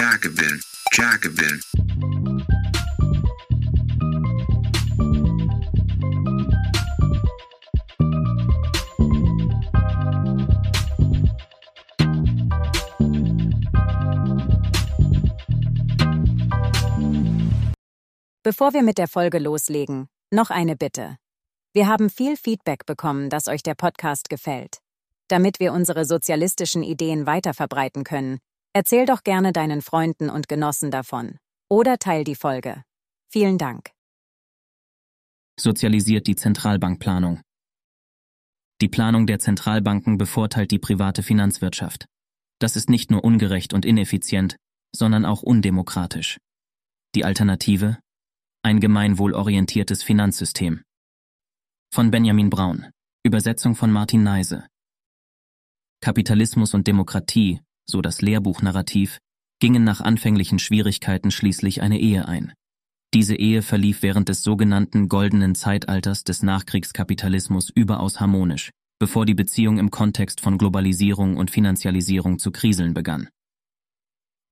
Jacobin, Jacobin. Bevor wir mit der Folge loslegen, noch eine Bitte. Wir haben viel Feedback bekommen, dass euch der Podcast gefällt. Damit wir unsere sozialistischen Ideen weiterverbreiten können, erzähl doch gerne deinen Freunden und Genossen davon. Oder teil die Folge. Vielen Dank. Sozialisiert die Zentralbankplanung. Die Planung der Zentralbanken bevorteilt die private Finanzwirtschaft. Das ist nicht nur ungerecht und ineffizient, sondern auch undemokratisch. Die Alternative? Ein gemeinwohlorientiertes Finanzsystem. Von Benjamin Braun. Übersetzung von Martin Neise. Kapitalismus und Demokratie, so das Lehrbuchnarrativ, gingen nach anfänglichen Schwierigkeiten schließlich eine Ehe ein. Diese Ehe verlief während des sogenannten goldenen Zeitalters des Nachkriegskapitalismus überaus harmonisch, bevor die Beziehung im Kontext von Globalisierung und Finanzialisierung zu kriseln begann.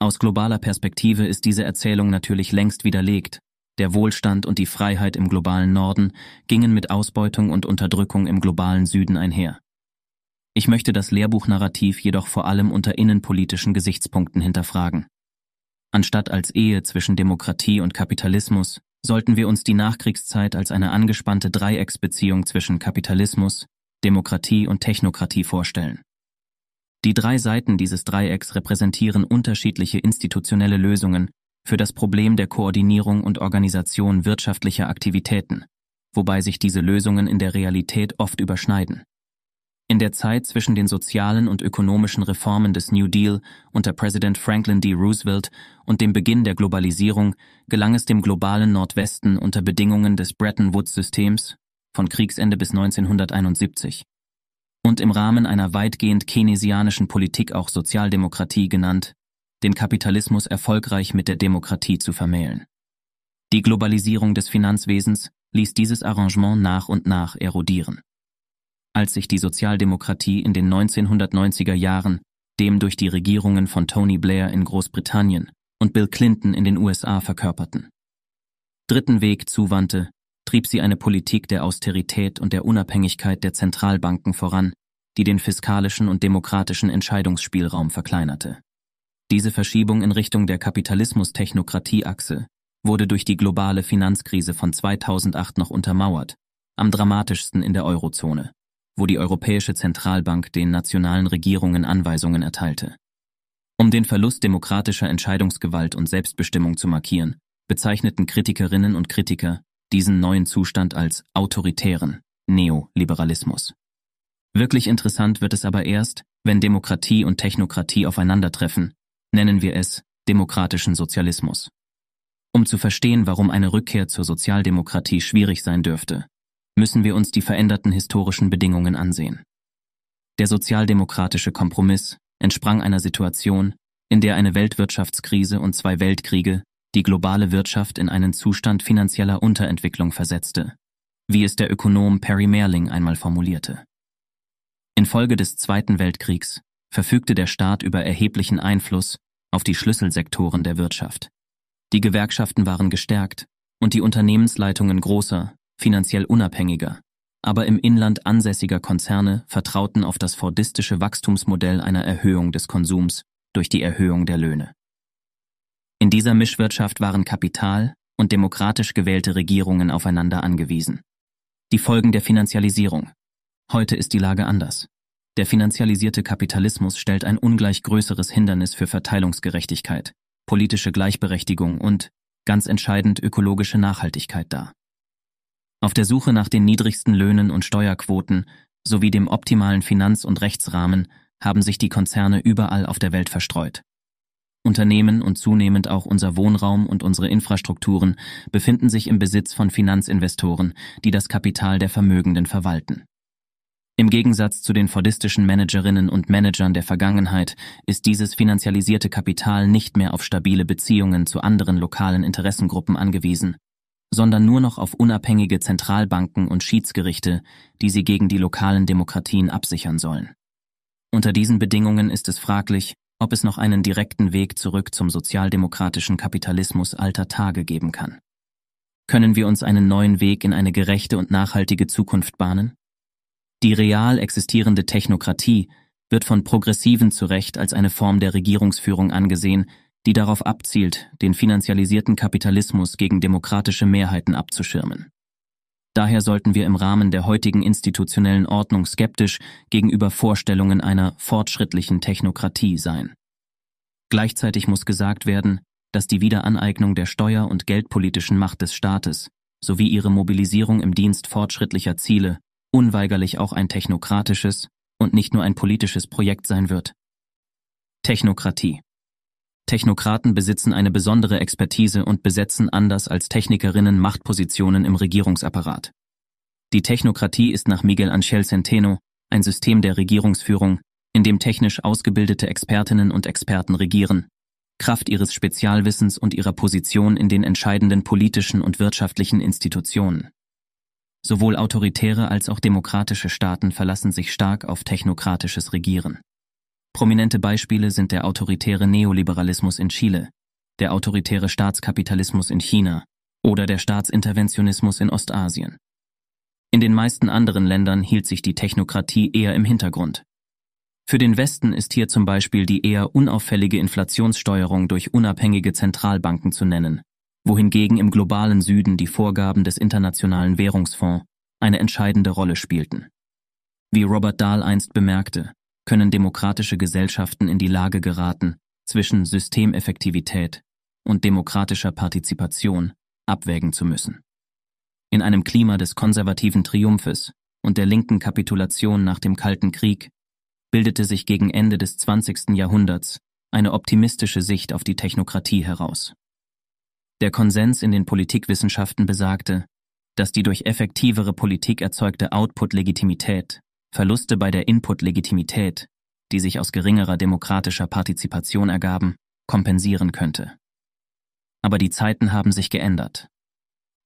Aus globaler Perspektive ist diese Erzählung natürlich längst widerlegt der Wohlstand und die Freiheit im globalen Norden gingen mit Ausbeutung und Unterdrückung im globalen Süden einher. Ich möchte das Lehrbuchnarrativ jedoch vor allem unter innenpolitischen Gesichtspunkten hinterfragen. Anstatt als Ehe zwischen Demokratie und Kapitalismus sollten wir uns die Nachkriegszeit als eine angespannte Dreiecksbeziehung zwischen Kapitalismus, Demokratie und Technokratie vorstellen. Die drei Seiten dieses Dreiecks repräsentieren unterschiedliche institutionelle Lösungen für das Problem der Koordinierung und Organisation wirtschaftlicher Aktivitäten, wobei sich diese Lösungen in der Realität oft überschneiden. In der Zeit zwischen den sozialen und ökonomischen Reformen des New Deal unter Präsident Franklin D. Roosevelt und dem Beginn der Globalisierung gelang es dem globalen Nordwesten unter Bedingungen des Bretton Woods-Systems von Kriegsende bis 1971 und im Rahmen einer weitgehend keynesianischen Politik auch Sozialdemokratie genannt, den Kapitalismus erfolgreich mit der Demokratie zu vermählen. Die Globalisierung des Finanzwesens ließ dieses Arrangement nach und nach erodieren. Als sich die Sozialdemokratie in den 1990er Jahren dem durch die Regierungen von Tony Blair in Großbritannien und Bill Clinton in den USA verkörperten. Dritten Weg zuwandte, trieb sie eine Politik der Austerität und der Unabhängigkeit der Zentralbanken voran, die den fiskalischen und demokratischen Entscheidungsspielraum verkleinerte. Diese Verschiebung in Richtung der Kapitalismus-Technokratie-Achse wurde durch die globale Finanzkrise von 2008 noch untermauert, am dramatischsten in der Eurozone, wo die Europäische Zentralbank den nationalen Regierungen Anweisungen erteilte. Um den Verlust demokratischer Entscheidungsgewalt und Selbstbestimmung zu markieren, bezeichneten Kritikerinnen und Kritiker diesen neuen Zustand als autoritären Neoliberalismus. Wirklich interessant wird es aber erst, wenn Demokratie und Technokratie aufeinandertreffen nennen wir es demokratischen Sozialismus. Um zu verstehen, warum eine Rückkehr zur Sozialdemokratie schwierig sein dürfte, müssen wir uns die veränderten historischen Bedingungen ansehen. Der sozialdemokratische Kompromiss entsprang einer Situation, in der eine Weltwirtschaftskrise und zwei Weltkriege die globale Wirtschaft in einen Zustand finanzieller Unterentwicklung versetzte, wie es der Ökonom Perry Merling einmal formulierte. Infolge des Zweiten Weltkriegs verfügte der Staat über erheblichen Einfluss auf die Schlüsselsektoren der Wirtschaft. Die Gewerkschaften waren gestärkt und die Unternehmensleitungen großer, finanziell unabhängiger, aber im Inland ansässiger Konzerne vertrauten auf das fordistische Wachstumsmodell einer Erhöhung des Konsums durch die Erhöhung der Löhne. In dieser Mischwirtschaft waren Kapital und demokratisch gewählte Regierungen aufeinander angewiesen. Die Folgen der Finanzialisierung. Heute ist die Lage anders. Der finanzialisierte Kapitalismus stellt ein ungleich größeres Hindernis für Verteilungsgerechtigkeit, politische Gleichberechtigung und, ganz entscheidend, ökologische Nachhaltigkeit dar. Auf der Suche nach den niedrigsten Löhnen und Steuerquoten sowie dem optimalen Finanz- und Rechtsrahmen haben sich die Konzerne überall auf der Welt verstreut. Unternehmen und zunehmend auch unser Wohnraum und unsere Infrastrukturen befinden sich im Besitz von Finanzinvestoren, die das Kapital der Vermögenden verwalten. Im Gegensatz zu den fordistischen Managerinnen und Managern der Vergangenheit ist dieses finanzialisierte Kapital nicht mehr auf stabile Beziehungen zu anderen lokalen Interessengruppen angewiesen, sondern nur noch auf unabhängige Zentralbanken und Schiedsgerichte, die sie gegen die lokalen Demokratien absichern sollen. Unter diesen Bedingungen ist es fraglich, ob es noch einen direkten Weg zurück zum sozialdemokratischen Kapitalismus alter Tage geben kann. Können wir uns einen neuen Weg in eine gerechte und nachhaltige Zukunft bahnen? Die real existierende Technokratie wird von Progressiven zu Recht als eine Form der Regierungsführung angesehen, die darauf abzielt, den finanzialisierten Kapitalismus gegen demokratische Mehrheiten abzuschirmen. Daher sollten wir im Rahmen der heutigen institutionellen Ordnung skeptisch gegenüber Vorstellungen einer fortschrittlichen Technokratie sein. Gleichzeitig muss gesagt werden, dass die Wiederaneignung der steuer- und geldpolitischen Macht des Staates sowie ihre Mobilisierung im Dienst fortschrittlicher Ziele unweigerlich auch ein technokratisches und nicht nur ein politisches Projekt sein wird. Technokratie Technokraten besitzen eine besondere Expertise und besetzen anders als Technikerinnen Machtpositionen im Regierungsapparat. Die Technokratie ist nach Miguel Angel Centeno ein System der Regierungsführung, in dem technisch ausgebildete Expertinnen und Experten regieren, Kraft ihres Spezialwissens und ihrer Position in den entscheidenden politischen und wirtschaftlichen Institutionen. Sowohl autoritäre als auch demokratische Staaten verlassen sich stark auf technokratisches Regieren. Prominente Beispiele sind der autoritäre Neoliberalismus in Chile, der autoritäre Staatskapitalismus in China oder der Staatsinterventionismus in Ostasien. In den meisten anderen Ländern hielt sich die Technokratie eher im Hintergrund. Für den Westen ist hier zum Beispiel die eher unauffällige Inflationssteuerung durch unabhängige Zentralbanken zu nennen, wohingegen im globalen Süden die Vorgaben des Internationalen Währungsfonds eine entscheidende Rolle spielten. Wie Robert Dahl einst bemerkte, können demokratische Gesellschaften in die Lage geraten, zwischen Systemeffektivität und demokratischer Partizipation abwägen zu müssen. In einem Klima des konservativen Triumphes und der linken Kapitulation nach dem Kalten Krieg bildete sich gegen Ende des 20. Jahrhunderts eine optimistische Sicht auf die Technokratie heraus. Der Konsens in den Politikwissenschaften besagte, dass die durch effektivere Politik erzeugte Output-Legitimität Verluste bei der Input-Legitimität, die sich aus geringerer demokratischer Partizipation ergaben, kompensieren könnte. Aber die Zeiten haben sich geändert.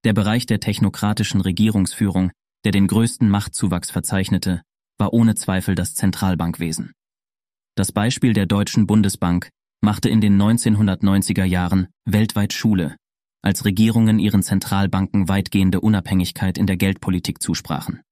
Der Bereich der technokratischen Regierungsführung, der den größten Machtzuwachs verzeichnete, war ohne Zweifel das Zentralbankwesen. Das Beispiel der Deutschen Bundesbank machte in den 1990er Jahren weltweit Schule, als Regierungen ihren Zentralbanken weitgehende Unabhängigkeit in der Geldpolitik zusprachen.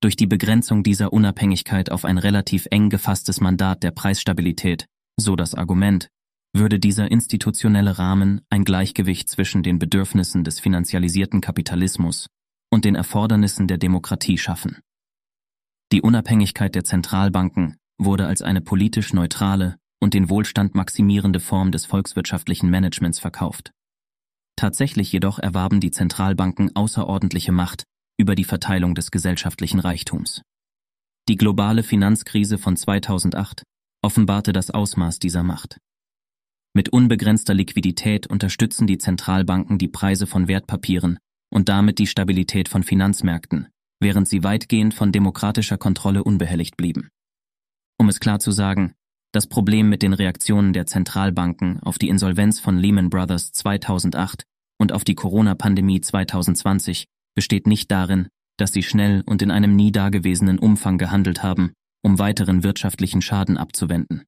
Durch die Begrenzung dieser Unabhängigkeit auf ein relativ eng gefasstes Mandat der Preisstabilität, so das Argument, würde dieser institutionelle Rahmen ein Gleichgewicht zwischen den Bedürfnissen des finanzialisierten Kapitalismus und den Erfordernissen der Demokratie schaffen. Die Unabhängigkeit der Zentralbanken wurde als eine politisch neutrale und den Wohlstand maximierende Form des volkswirtschaftlichen Managements verkauft. Tatsächlich jedoch erwarben die Zentralbanken außerordentliche Macht über die Verteilung des gesellschaftlichen Reichtums. Die globale Finanzkrise von 2008 offenbarte das Ausmaß dieser Macht. Mit unbegrenzter Liquidität unterstützen die Zentralbanken die Preise von Wertpapieren und damit die Stabilität von Finanzmärkten, während sie weitgehend von demokratischer Kontrolle unbehelligt blieben. Um es klar zu sagen, das Problem mit den Reaktionen der Zentralbanken auf die Insolvenz von Lehman Brothers 2008 und auf die Corona-Pandemie 2020 besteht nicht darin, dass sie schnell und in einem nie dagewesenen Umfang gehandelt haben, um weiteren wirtschaftlichen Schaden abzuwenden.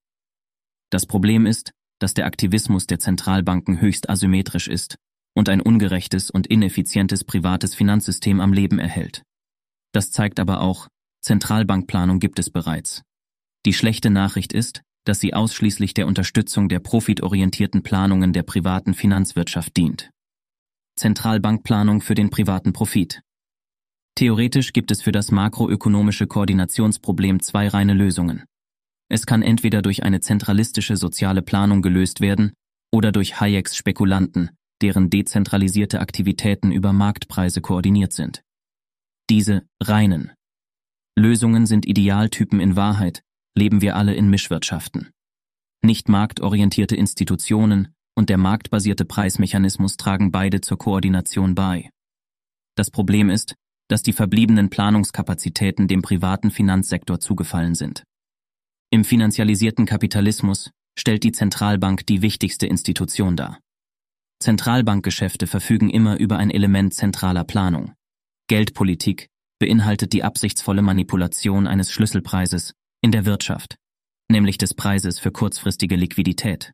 Das Problem ist, dass der Aktivismus der Zentralbanken höchst asymmetrisch ist und ein ungerechtes und ineffizientes privates Finanzsystem am Leben erhält. Das zeigt aber auch, Zentralbankplanung gibt es bereits. Die schlechte Nachricht ist, dass sie ausschließlich der Unterstützung der profitorientierten Planungen der privaten Finanzwirtschaft dient. Zentralbankplanung für den privaten Profit. Theoretisch gibt es für das makroökonomische Koordinationsproblem zwei reine Lösungen. Es kann entweder durch eine zentralistische soziale Planung gelöst werden oder durch Hayeks Spekulanten, deren dezentralisierte Aktivitäten über Marktpreise koordiniert sind. Diese reinen Lösungen sind Idealtypen in Wahrheit, leben wir alle in Mischwirtschaften. Nicht marktorientierte Institutionen, und der marktbasierte Preismechanismus tragen beide zur Koordination bei. Das Problem ist, dass die verbliebenen Planungskapazitäten dem privaten Finanzsektor zugefallen sind. Im finanzialisierten Kapitalismus stellt die Zentralbank die wichtigste Institution dar. Zentralbankgeschäfte verfügen immer über ein Element zentraler Planung. Geldpolitik beinhaltet die absichtsvolle Manipulation eines Schlüsselpreises in der Wirtschaft, nämlich des Preises für kurzfristige Liquidität.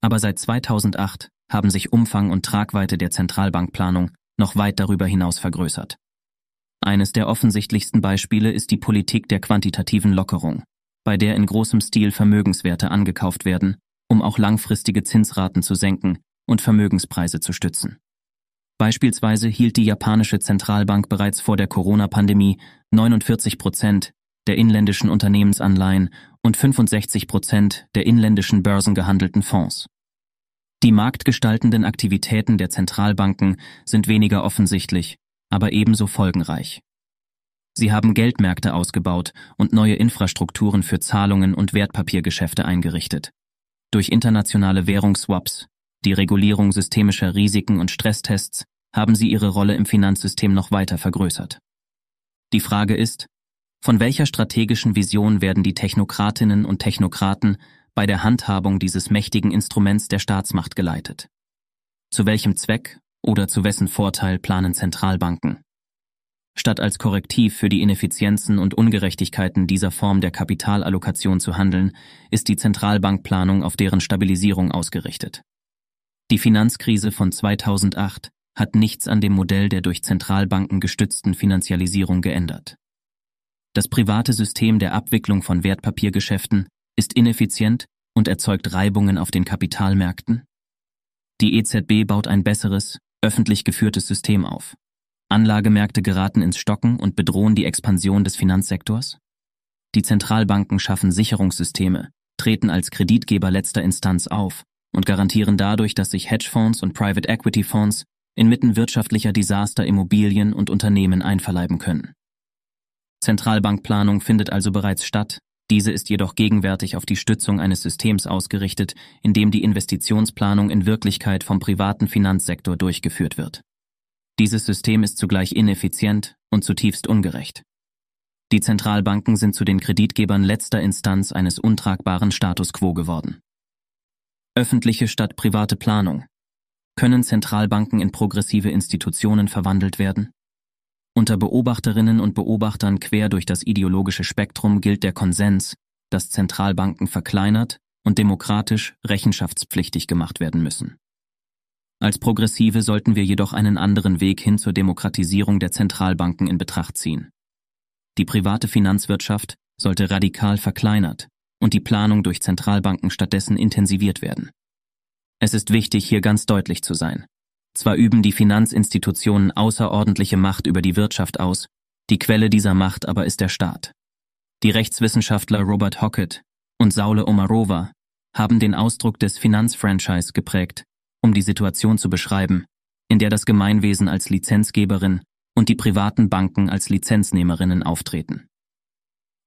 Aber seit 2008 haben sich Umfang und Tragweite der Zentralbankplanung noch weit darüber hinaus vergrößert. Eines der offensichtlichsten Beispiele ist die Politik der quantitativen Lockerung, bei der in großem Stil Vermögenswerte angekauft werden, um auch langfristige Zinsraten zu senken und Vermögenspreise zu stützen. Beispielsweise hielt die japanische Zentralbank bereits vor der Corona-Pandemie 49 Prozent der inländischen Unternehmensanleihen und 65 Prozent der inländischen börsengehandelten Fonds. Die marktgestaltenden Aktivitäten der Zentralbanken sind weniger offensichtlich, aber ebenso folgenreich. Sie haben Geldmärkte ausgebaut und neue Infrastrukturen für Zahlungen und Wertpapiergeschäfte eingerichtet. Durch internationale Währungsswaps, die Regulierung systemischer Risiken und Stresstests haben sie ihre Rolle im Finanzsystem noch weiter vergrößert. Die Frage ist, von welcher strategischen Vision werden die Technokratinnen und Technokraten bei der Handhabung dieses mächtigen Instruments der Staatsmacht geleitet? Zu welchem Zweck oder zu wessen Vorteil planen Zentralbanken? Statt als Korrektiv für die Ineffizienzen und Ungerechtigkeiten dieser Form der Kapitalallokation zu handeln, ist die Zentralbankplanung auf deren Stabilisierung ausgerichtet. Die Finanzkrise von 2008 hat nichts an dem Modell der durch Zentralbanken gestützten Finanzialisierung geändert. Das private System der Abwicklung von Wertpapiergeschäften ist ineffizient und erzeugt Reibungen auf den Kapitalmärkten. Die EZB baut ein besseres, öffentlich geführtes System auf. Anlagemärkte geraten ins Stocken und bedrohen die Expansion des Finanzsektors. Die Zentralbanken schaffen Sicherungssysteme, treten als Kreditgeber letzter Instanz auf und garantieren dadurch, dass sich Hedgefonds und Private Equity Fonds inmitten wirtschaftlicher Desaster Immobilien und Unternehmen einverleiben können. Zentralbankplanung findet also bereits statt, diese ist jedoch gegenwärtig auf die Stützung eines Systems ausgerichtet, in dem die Investitionsplanung in Wirklichkeit vom privaten Finanzsektor durchgeführt wird. Dieses System ist zugleich ineffizient und zutiefst ungerecht. Die Zentralbanken sind zu den Kreditgebern letzter Instanz eines untragbaren Status quo geworden. Öffentliche statt private Planung. Können Zentralbanken in progressive Institutionen verwandelt werden? Unter Beobachterinnen und Beobachtern quer durch das ideologische Spektrum gilt der Konsens, dass Zentralbanken verkleinert und demokratisch rechenschaftspflichtig gemacht werden müssen. Als Progressive sollten wir jedoch einen anderen Weg hin zur Demokratisierung der Zentralbanken in Betracht ziehen. Die private Finanzwirtschaft sollte radikal verkleinert und die Planung durch Zentralbanken stattdessen intensiviert werden. Es ist wichtig, hier ganz deutlich zu sein. Zwar üben die Finanzinstitutionen außerordentliche Macht über die Wirtschaft aus, die Quelle dieser Macht aber ist der Staat. Die Rechtswissenschaftler Robert Hockett und Saule Omarova haben den Ausdruck des Finanzfranchise geprägt, um die Situation zu beschreiben, in der das Gemeinwesen als Lizenzgeberin und die privaten Banken als Lizenznehmerinnen auftreten.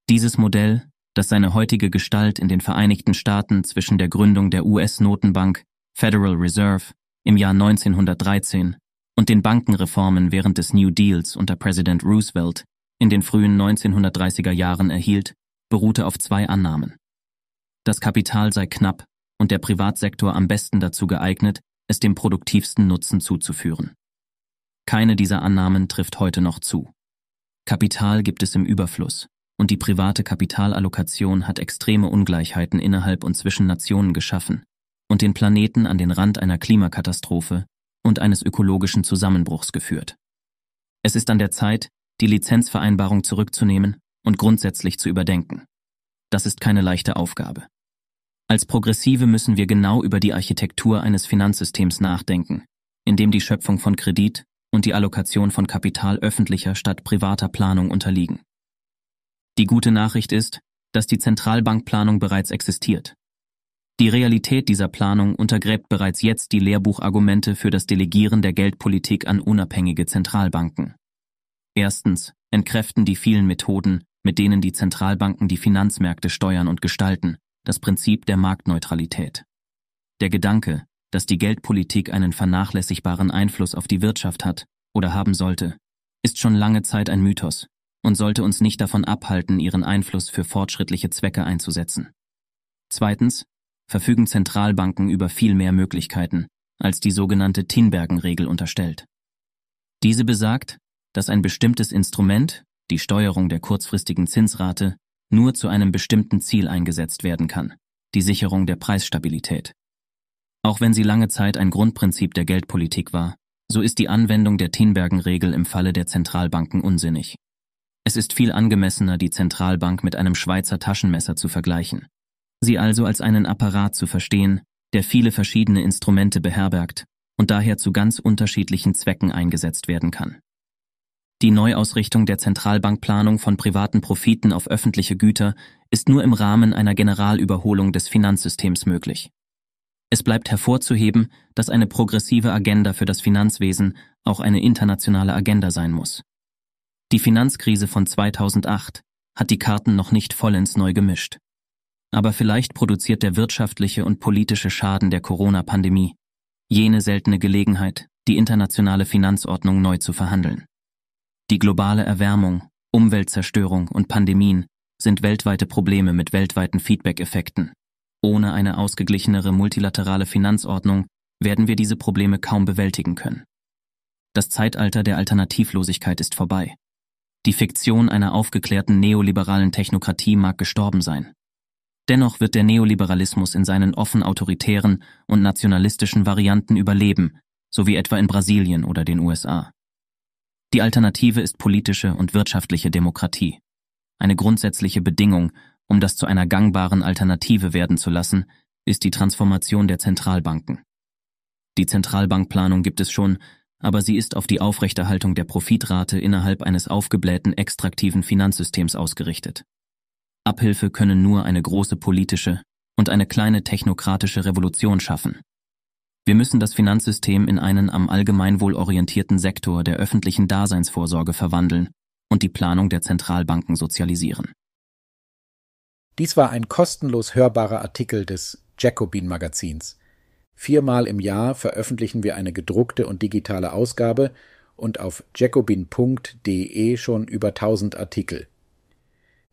Dieses Modell, das seine heutige Gestalt in den Vereinigten Staaten zwischen der Gründung der US-Notenbank Federal Reserve im Jahr 1913 und den Bankenreformen während des New Deals unter Präsident Roosevelt in den frühen 1930er Jahren erhielt, beruhte auf zwei Annahmen. Das Kapital sei knapp und der Privatsektor am besten dazu geeignet, es dem produktivsten Nutzen zuzuführen. Keine dieser Annahmen trifft heute noch zu. Kapital gibt es im Überfluss, und die private Kapitalallokation hat extreme Ungleichheiten innerhalb und zwischen Nationen geschaffen, und den Planeten an den Rand einer Klimakatastrophe und eines ökologischen Zusammenbruchs geführt. Es ist an der Zeit, die Lizenzvereinbarung zurückzunehmen und grundsätzlich zu überdenken. Das ist keine leichte Aufgabe. Als Progressive müssen wir genau über die Architektur eines Finanzsystems nachdenken, in dem die Schöpfung von Kredit und die Allokation von Kapital öffentlicher statt privater Planung unterliegen. Die gute Nachricht ist, dass die Zentralbankplanung bereits existiert die Realität dieser Planung untergräbt bereits jetzt die Lehrbuchargumente für das Delegieren der Geldpolitik an unabhängige Zentralbanken. Erstens entkräften die vielen Methoden, mit denen die Zentralbanken die Finanzmärkte steuern und gestalten, das Prinzip der Marktneutralität. Der Gedanke, dass die Geldpolitik einen vernachlässigbaren Einfluss auf die Wirtschaft hat oder haben sollte, ist schon lange Zeit ein Mythos und sollte uns nicht davon abhalten, ihren Einfluss für fortschrittliche Zwecke einzusetzen. Zweitens verfügen Zentralbanken über viel mehr Möglichkeiten, als die sogenannte Tinbergen-Regel unterstellt. Diese besagt, dass ein bestimmtes Instrument, die Steuerung der kurzfristigen Zinsrate, nur zu einem bestimmten Ziel eingesetzt werden kann, die Sicherung der Preisstabilität. Auch wenn sie lange Zeit ein Grundprinzip der Geldpolitik war, so ist die Anwendung der Tinbergen-Regel im Falle der Zentralbanken unsinnig. Es ist viel angemessener, die Zentralbank mit einem Schweizer Taschenmesser zu vergleichen. Sie also als einen Apparat zu verstehen, der viele verschiedene Instrumente beherbergt und daher zu ganz unterschiedlichen Zwecken eingesetzt werden kann. Die Neuausrichtung der Zentralbankplanung von privaten Profiten auf öffentliche Güter ist nur im Rahmen einer Generalüberholung des Finanzsystems möglich. Es bleibt hervorzuheben, dass eine progressive Agenda für das Finanzwesen auch eine internationale Agenda sein muss. Die Finanzkrise von 2008 hat die Karten noch nicht vollends neu gemischt. Aber vielleicht produziert der wirtschaftliche und politische Schaden der Corona-Pandemie jene seltene Gelegenheit, die internationale Finanzordnung neu zu verhandeln. Die globale Erwärmung, Umweltzerstörung und Pandemien sind weltweite Probleme mit weltweiten Feedback-Effekten. Ohne eine ausgeglichenere multilaterale Finanzordnung werden wir diese Probleme kaum bewältigen können. Das Zeitalter der Alternativlosigkeit ist vorbei. Die Fiktion einer aufgeklärten neoliberalen Technokratie mag gestorben sein. Dennoch wird der Neoliberalismus in seinen offen autoritären und nationalistischen Varianten überleben, so wie etwa in Brasilien oder den USA. Die Alternative ist politische und wirtschaftliche Demokratie. Eine grundsätzliche Bedingung, um das zu einer gangbaren Alternative werden zu lassen, ist die Transformation der Zentralbanken. Die Zentralbankplanung gibt es schon, aber sie ist auf die Aufrechterhaltung der Profitrate innerhalb eines aufgeblähten extraktiven Finanzsystems ausgerichtet. Abhilfe können nur eine große politische und eine kleine technokratische Revolution schaffen, wir müssen das Finanzsystem in einen am Allgemeinwohl orientierten Sektor der öffentlichen Daseinsvorsorge verwandeln und die Planung der Zentralbanken sozialisieren. Dies war ein kostenlos hörbarer Artikel des Jacobin Magazins. Viermal im Jahr veröffentlichen wir eine gedruckte und digitale Ausgabe und auf jacobin.de schon über 1000 Artikel.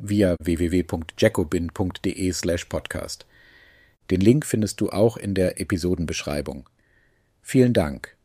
via www.jacobin.de/podcast. Den Link findest du auch in der Episodenbeschreibung. Vielen Dank.